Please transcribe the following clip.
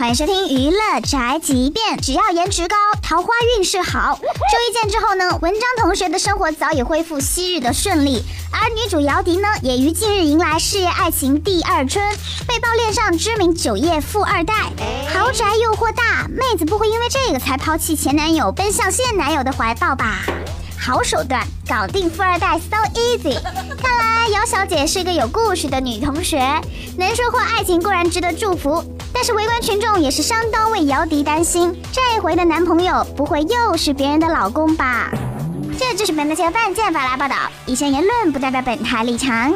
欢迎收听娱乐宅急便。只要颜值高，桃花运势好。周一见之后呢，文章同学的生活早已恢复昔日的顺利，而女主姚笛呢，也于近日迎来事业爱情第二春，被曝恋上知名酒业富二代，豪宅诱惑大，妹子不会因为这个才抛弃前男友，奔向现男友的怀抱吧？好手段，搞定富二代，so easy。姚小姐是一个有故事的女同学，能收获爱情固然值得祝福，但是围观群众也是相当为姚笛担心，这回的男朋友不会又是别人的老公吧？这就是本台的半件法来报道，以上言论不代表本台立场。